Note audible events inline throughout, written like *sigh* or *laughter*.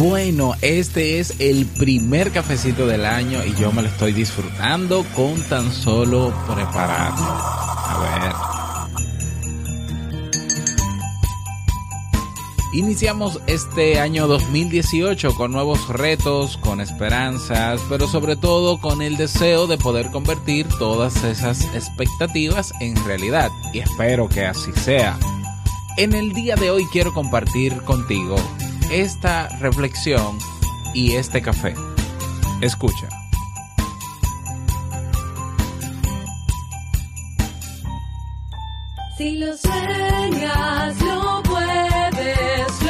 Bueno, este es el primer cafecito del año y yo me lo estoy disfrutando con tan solo prepararlo. A ver. Iniciamos este año 2018 con nuevos retos, con esperanzas, pero sobre todo con el deseo de poder convertir todas esas expectativas en realidad. Y espero que así sea. En el día de hoy quiero compartir contigo esta reflexión y este café. Escucha. Si lo lo puedes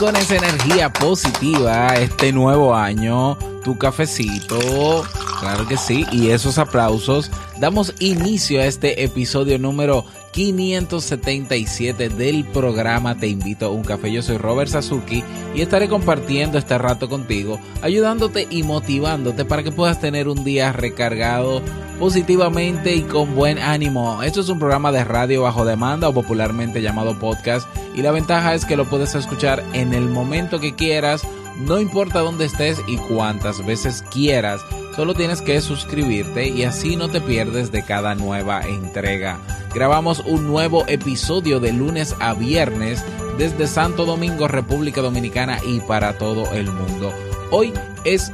Con esa energía positiva, este nuevo año, tu cafecito, claro que sí, y esos aplausos, damos inicio a este episodio número 577 del programa Te invito a un café. Yo soy Robert Sasuki y estaré compartiendo este rato contigo, ayudándote y motivándote para que puedas tener un día recargado positivamente y con buen ánimo. Esto es un programa de radio bajo demanda o popularmente llamado podcast y la ventaja es que lo puedes escuchar en el momento que quieras, no importa dónde estés y cuántas veces quieras. Solo tienes que suscribirte y así no te pierdes de cada nueva entrega. Grabamos un nuevo episodio de lunes a viernes desde Santo Domingo, República Dominicana y para todo el mundo. Hoy es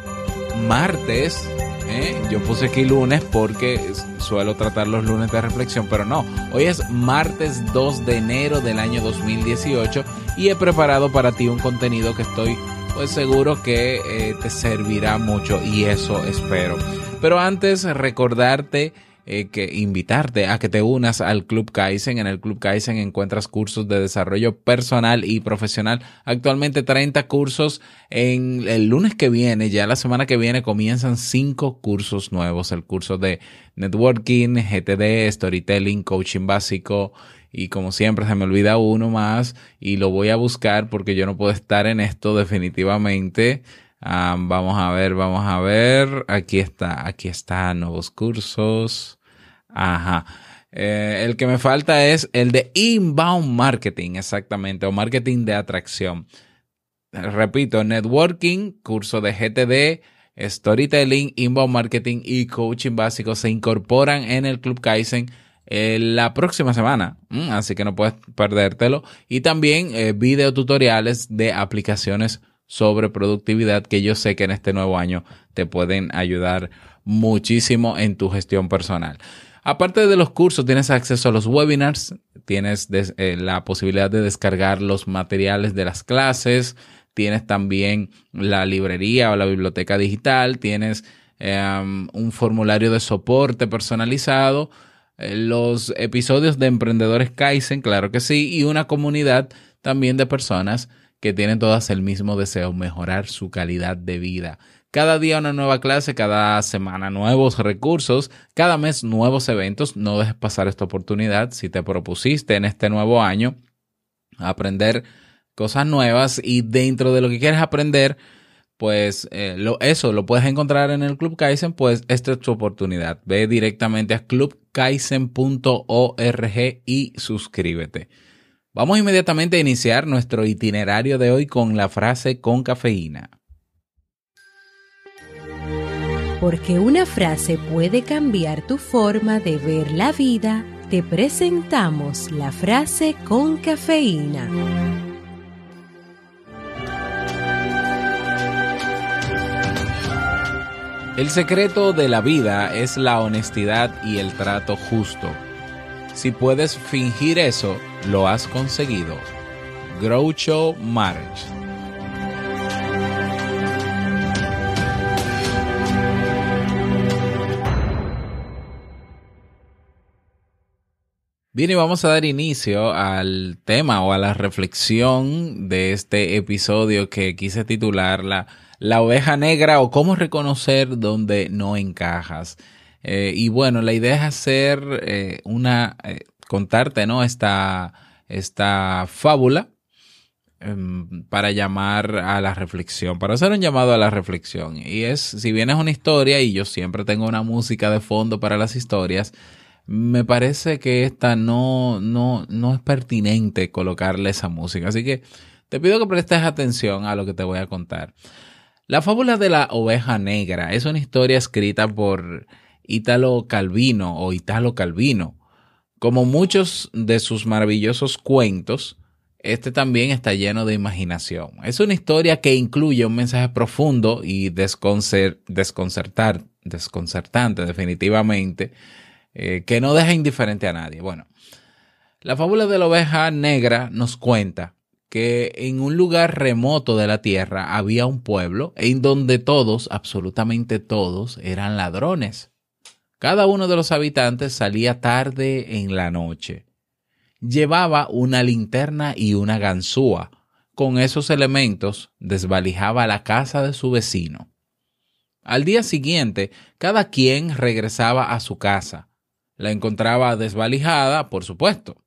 martes. ¿Eh? Yo puse aquí lunes porque suelo tratar los lunes de reflexión, pero no. Hoy es martes 2 de enero del año 2018 y he preparado para ti un contenido que estoy pues seguro que eh, te servirá mucho y eso espero. Pero antes recordarte eh, que invitarte a que te unas al Club Kaizen. En el Club Kaizen encuentras cursos de desarrollo personal y profesional. Actualmente 30 cursos. En el lunes que viene, ya la semana que viene, comienzan 5 cursos nuevos. El curso de networking, GTD, storytelling, coaching básico. Y como siempre se me olvida uno más y lo voy a buscar porque yo no puedo estar en esto definitivamente. Ah, vamos a ver, vamos a ver. Aquí está, aquí está, nuevos cursos. Ajá. Eh, el que me falta es el de inbound marketing, exactamente, o marketing de atracción. Repito, networking, curso de GTD, storytelling, inbound marketing y coaching básico se incorporan en el Club Kaizen eh, la próxima semana, así que no puedes perdértelo. Y también eh, video tutoriales de aplicaciones sobre productividad que yo sé que en este nuevo año te pueden ayudar muchísimo en tu gestión personal. Aparte de los cursos, tienes acceso a los webinars, tienes eh, la posibilidad de descargar los materiales de las clases, tienes también la librería o la biblioteca digital, tienes em, un formulario de soporte personalizado, eh, los episodios de Emprendedores Kaizen, claro que sí, y una comunidad también de personas que tienen todas el mismo deseo, mejorar su calidad de vida. Cada día una nueva clase, cada semana nuevos recursos, cada mes nuevos eventos. No dejes pasar esta oportunidad. Si te propusiste en este nuevo año aprender cosas nuevas y dentro de lo que quieres aprender, pues eh, lo, eso lo puedes encontrar en el Club Kaizen, pues esta es tu oportunidad. Ve directamente a clubkaizen.org y suscríbete. Vamos inmediatamente a iniciar nuestro itinerario de hoy con la frase con cafeína. Porque una frase puede cambiar tu forma de ver la vida, te presentamos la frase con cafeína. El secreto de la vida es la honestidad y el trato justo. Si puedes fingir eso, lo has conseguido. Groucho Marx. Bien, y vamos a dar inicio al tema o a la reflexión de este episodio que quise titular La, la oveja negra o cómo reconocer dónde no encajas. Eh, y bueno, la idea es hacer eh, una, eh, contarte, ¿no? Esta, esta fábula em, para llamar a la reflexión, para hacer un llamado a la reflexión. Y es, si bien es una historia y yo siempre tengo una música de fondo para las historias, me parece que esta no, no, no es pertinente colocarle esa música. Así que te pido que prestes atención a lo que te voy a contar. La fábula de la oveja negra es una historia escrita por Italo Calvino o Italo Calvino. Como muchos de sus maravillosos cuentos, este también está lleno de imaginación. Es una historia que incluye un mensaje profundo y desconcertar, desconcertante definitivamente eh, que no deja indiferente a nadie. Bueno, la fábula de la oveja negra nos cuenta que en un lugar remoto de la tierra había un pueblo en donde todos, absolutamente todos, eran ladrones. Cada uno de los habitantes salía tarde en la noche. Llevaba una linterna y una ganzúa. Con esos elementos desvalijaba la casa de su vecino. Al día siguiente, cada quien regresaba a su casa, la encontraba desvalijada, por supuesto.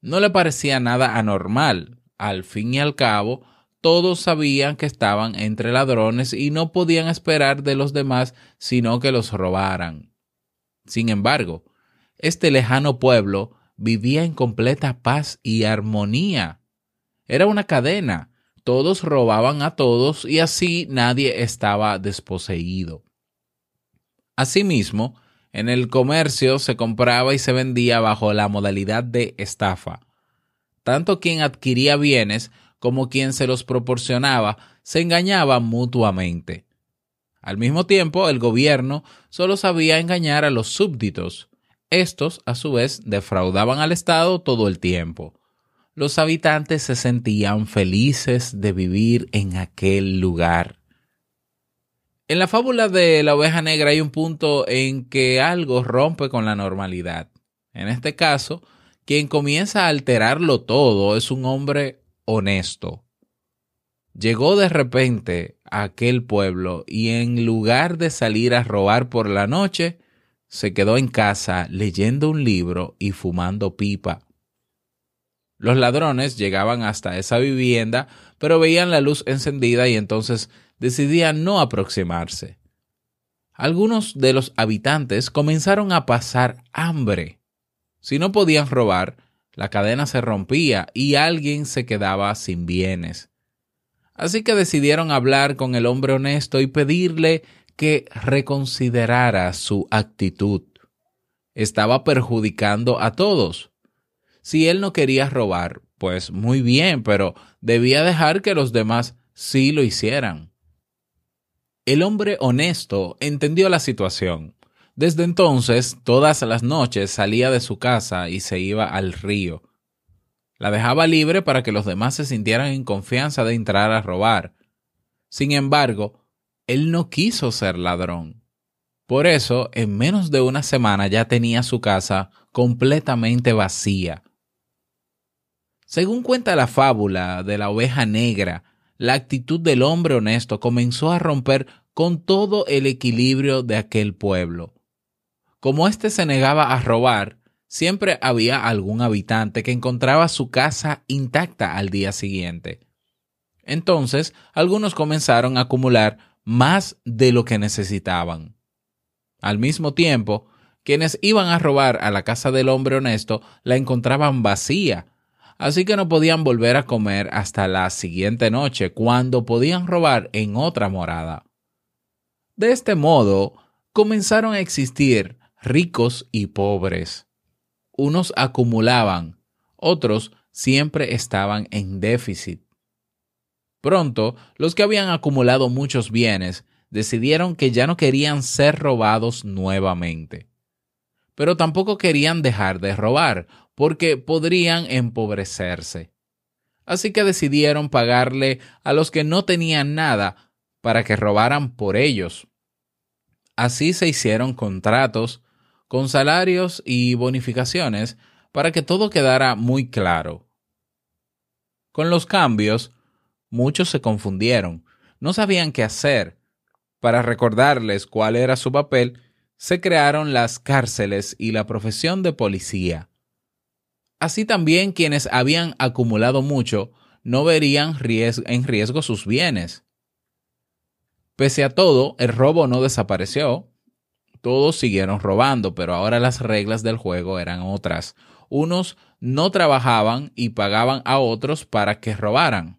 No le parecía nada anormal. Al fin y al cabo, todos sabían que estaban entre ladrones y no podían esperar de los demás sino que los robaran. Sin embargo, este lejano pueblo vivía en completa paz y armonía. Era una cadena, todos robaban a todos y así nadie estaba desposeído. Asimismo, en el comercio se compraba y se vendía bajo la modalidad de estafa. Tanto quien adquiría bienes como quien se los proporcionaba se engañaban mutuamente. Al mismo tiempo, el gobierno solo sabía engañar a los súbditos. Estos, a su vez, defraudaban al Estado todo el tiempo. Los habitantes se sentían felices de vivir en aquel lugar. En la fábula de la oveja negra hay un punto en que algo rompe con la normalidad. En este caso, quien comienza a alterarlo todo es un hombre honesto. Llegó de repente a aquel pueblo y en lugar de salir a robar por la noche, se quedó en casa leyendo un libro y fumando pipa. Los ladrones llegaban hasta esa vivienda, pero veían la luz encendida y entonces decidían no aproximarse. Algunos de los habitantes comenzaron a pasar hambre. Si no podían robar, la cadena se rompía y alguien se quedaba sin bienes. Así que decidieron hablar con el hombre honesto y pedirle que reconsiderara su actitud. Estaba perjudicando a todos. Si él no quería robar, pues muy bien, pero debía dejar que los demás sí lo hicieran. El hombre honesto entendió la situación. Desde entonces, todas las noches salía de su casa y se iba al río. La dejaba libre para que los demás se sintieran en confianza de entrar a robar. Sin embargo, él no quiso ser ladrón. Por eso, en menos de una semana ya tenía su casa completamente vacía. Según cuenta la fábula de la oveja negra, la actitud del hombre honesto comenzó a romper con todo el equilibrio de aquel pueblo. Como éste se negaba a robar, siempre había algún habitante que encontraba su casa intacta al día siguiente. Entonces, algunos comenzaron a acumular más de lo que necesitaban. Al mismo tiempo, quienes iban a robar a la casa del hombre honesto la encontraban vacía, así que no podían volver a comer hasta la siguiente noche, cuando podían robar en otra morada. De este modo, comenzaron a existir ricos y pobres. Unos acumulaban, otros siempre estaban en déficit. Pronto, los que habían acumulado muchos bienes decidieron que ya no querían ser robados nuevamente. Pero tampoco querían dejar de robar, porque podrían empobrecerse. Así que decidieron pagarle a los que no tenían nada para que robaran por ellos. Así se hicieron contratos con salarios y bonificaciones para que todo quedara muy claro. Con los cambios, muchos se confundieron, no sabían qué hacer. Para recordarles cuál era su papel, se crearon las cárceles y la profesión de policía. Así también quienes habían acumulado mucho no verían en riesgo sus bienes. Pese a todo, el robo no desapareció. Todos siguieron robando, pero ahora las reglas del juego eran otras. Unos no trabajaban y pagaban a otros para que robaran.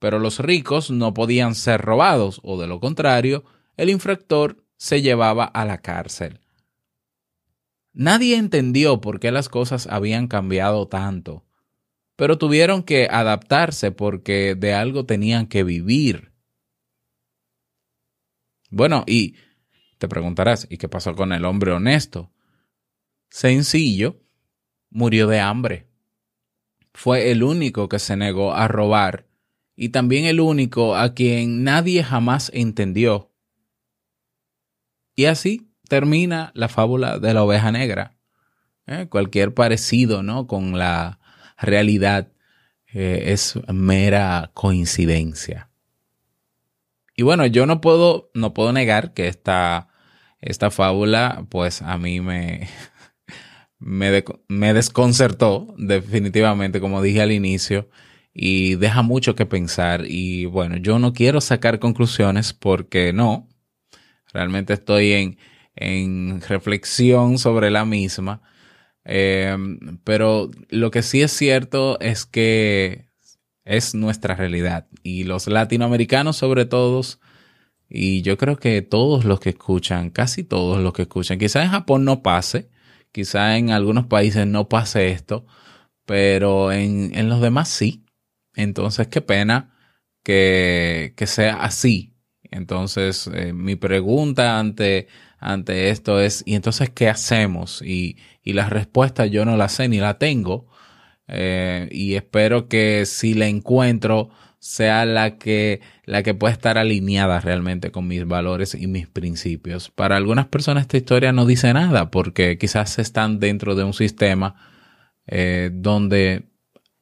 Pero los ricos no podían ser robados, o de lo contrario, el infractor se llevaba a la cárcel. Nadie entendió por qué las cosas habían cambiado tanto, pero tuvieron que adaptarse porque de algo tenían que vivir. Bueno, y te preguntarás, ¿y qué pasó con el hombre honesto? Sencillo, murió de hambre. Fue el único que se negó a robar y también el único a quien nadie jamás entendió. Y así termina la fábula de la oveja negra. ¿Eh? Cualquier parecido ¿no? con la realidad eh, es mera coincidencia. Y bueno, yo no puedo, no puedo negar que esta, esta fábula, pues a mí me, *laughs* me, desconcertó definitivamente, como dije al inicio, y deja mucho que pensar. Y bueno, yo no quiero sacar conclusiones porque no, realmente estoy en, en reflexión sobre la misma. Eh, pero lo que sí es cierto es que es nuestra realidad y los latinoamericanos sobre todo, y yo creo que todos los que escuchan, casi todos los que escuchan, quizá en Japón no pase, quizá en algunos países no pase esto, pero en, en los demás sí. Entonces, qué pena que, que sea así. Entonces, eh, mi pregunta ante ante esto es, ¿y entonces qué hacemos? Y, y la respuesta yo no la sé ni la tengo. Eh, y espero que si la encuentro sea la que, la que pueda estar alineada realmente con mis valores y mis principios. Para algunas personas esta historia no dice nada porque quizás están dentro de un sistema eh, donde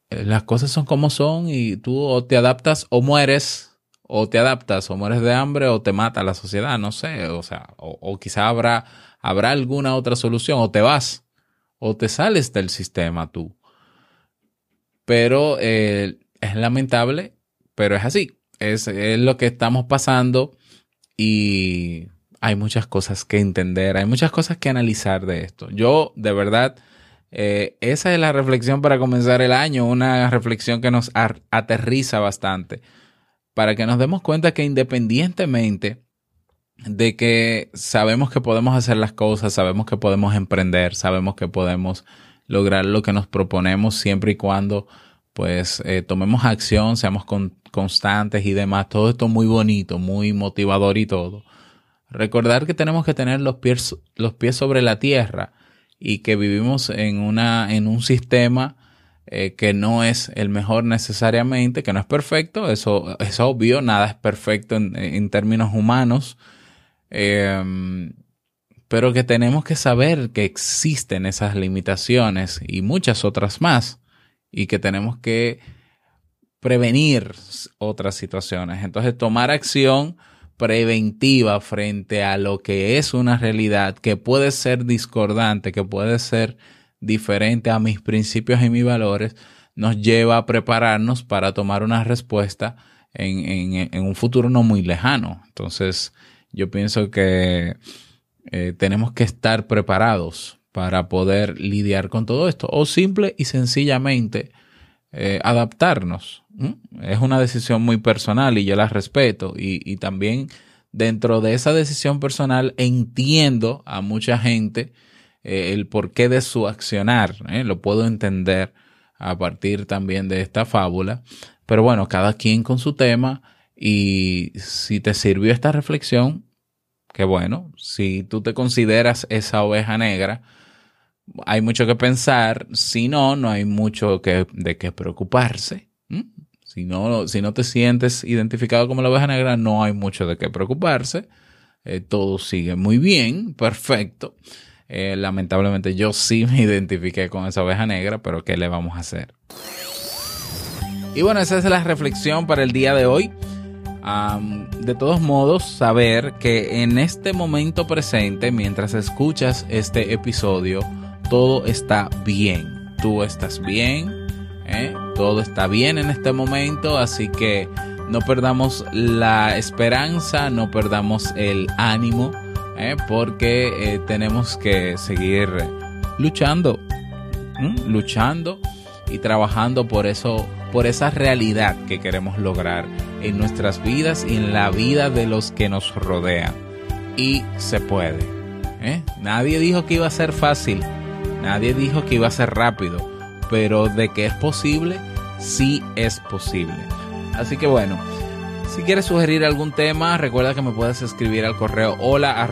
las cosas son como son y tú o te adaptas o mueres o te adaptas o mueres de hambre o te mata la sociedad, no sé, o sea, o, quizá habrá, habrá alguna otra solución, o te vas, o te sales del sistema tú. Pero eh, es lamentable, pero es así, es, es lo que estamos pasando y hay muchas cosas que entender, hay muchas cosas que analizar de esto. Yo, de verdad, eh, esa es la reflexión para comenzar el año, una reflexión que nos aterriza bastante para que nos demos cuenta que independientemente de que sabemos que podemos hacer las cosas, sabemos que podemos emprender, sabemos que podemos lograr lo que nos proponemos siempre y cuando pues eh, tomemos acción, seamos constantes y demás, todo esto muy bonito, muy motivador y todo. Recordar que tenemos que tener los pies, los pies sobre la tierra y que vivimos en, una, en un sistema eh, que no es el mejor necesariamente, que no es perfecto, eso es obvio, nada es perfecto en, términos humanos, em, pero que tenemos que saber que existen esas limitaciones y muchas otras más, y que tenemos que prevenir otras situaciones. Entonces, tomar acción preventiva frente a lo que es una realidad que puede ser discordante, que puede ser diferente a mis principios y mis valores, nos lleva a prepararnos para tomar una respuesta en, un futuro no muy lejano. Entonces, yo pienso que eh, tenemos que estar preparados para poder lidiar con todo esto o simple y sencillamente eh, adaptarnos. Es una decisión muy personal y yo la respeto y, y también dentro de esa decisión personal entiendo a mucha gente eh, el porqué de su accionar. Lo puedo entender a partir también de esta fábula. Pero bueno, cada quien con su tema Y si te sirvió esta reflexión, qué bueno. Si tú te consideras esa oveja negra, hay mucho que pensar. Si no, no hay mucho que, de qué preocuparse. Si no, si no te sientes identificado como la oveja negra, no hay mucho de qué preocuparse. Eh, todo sigue muy bien, perfecto. Eh, lamentablemente yo sí me *laughs* identifiqué con esa oveja negra, pero ¿qué le vamos a hacer? Y bueno, esa es la reflexión para el día de hoy. De todos modos, saber que en este momento presente, mientras escuchas este episodio, todo está bien. Tú estás bien, ¿eh? todo está bien en este momento, así que no perdamos la esperanza, no perdamos el ánimo, ¿eh? porque eh, tenemos que seguir luchando, luchando y trabajando por eso por esa realidad que queremos lograr en nuestras vidas y en la vida de los que nos rodean. Y se puede. ¿eh? Nadie dijo que iba a ser fácil, nadie dijo que iba a ser rápido, pero de que es posible, sí es posible. Así que bueno, si quieres sugerir algún tema, recuerda que me puedes escribir al correo hola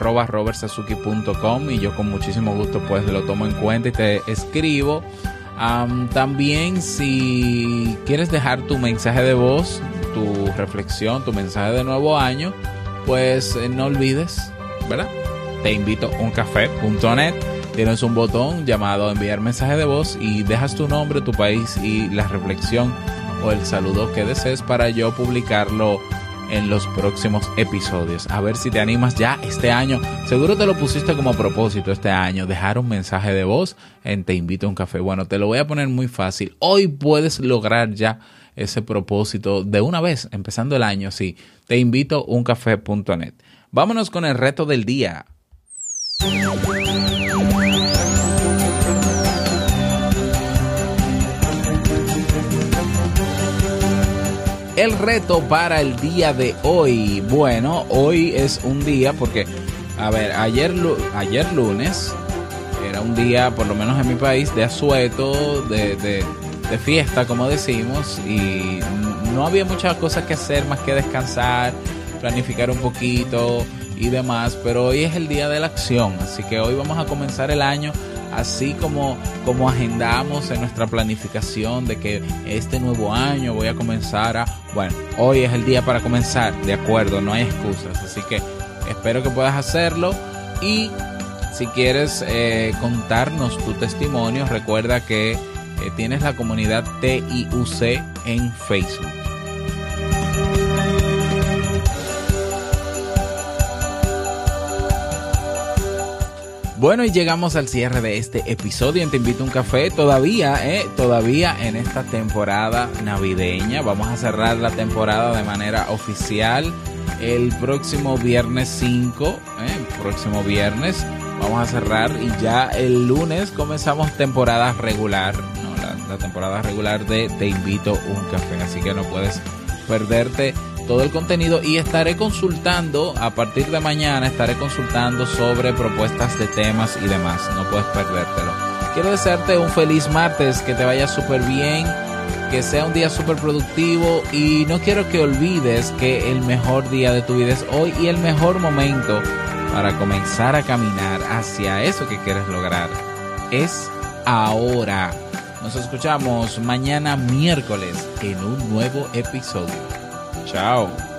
y yo con muchísimo gusto pues lo tomo en cuenta y te escribo también si quieres dejar tu mensaje de voz, tu reflexión, tu mensaje de nuevo año, pues eh, no olvides, ¿verdad? Te invito a uncafé.net. Tienes un botón llamado enviar mensaje de voz y dejas tu nombre, tu país y la reflexión o el saludo que desees para yo publicarlo en los próximos episodios. A ver si te animas ya este año. Seguro te lo pusiste como propósito este año, dejar un mensaje de voz en Te invito a un café. Bueno, te lo voy a poner muy fácil. Hoy puedes lograr ya ese propósito de una vez, empezando el año, sí. Te invito a uncafé.net. Vámonos con el reto del día. El reto para el día de hoy. Bueno, hoy es un día porque, a ver, ayer, ayer lunes era un día, por lo menos en mi país, de asueto, de, de, de fiesta, como decimos, y no había muchas cosas que hacer más que descansar, planificar un poquito y demás, pero hoy es el día de la acción, así que hoy vamos a comenzar el año así como, como agendamos en nuestra planificación de que este nuevo año voy a comenzar a, bueno, hoy es el día para comenzar, de acuerdo, no hay excusas, así que espero que puedas hacerlo y si quieres eh, contarnos tu testimonio, recuerda que eh, tienes la comunidad TIUC en Facebook. Bueno, y llegamos al cierre de este episodio Te Invito a un Café. Todavía, eh, todavía en esta temporada navideña. Vamos a cerrar la temporada de manera oficial el próximo viernes 5. Eh, próximo viernes vamos a cerrar y ya el lunes comenzamos temporada regular. No, la, la temporada regular de Te Invito a un Café. Así que no puedes perderte todo el contenido y estaré consultando, a partir de mañana estaré consultando sobre propuestas de temas y demás. No puedes perdértelo. Quiero desearte un feliz martes, que te vaya súper bien, que sea un día súper productivo y no quiero que olvides que el mejor día de tu vida es hoy y el mejor momento para comenzar a caminar hacia eso que quieres lograr es ahora. Nos escuchamos mañana miércoles en un nuevo episodio. Tchau.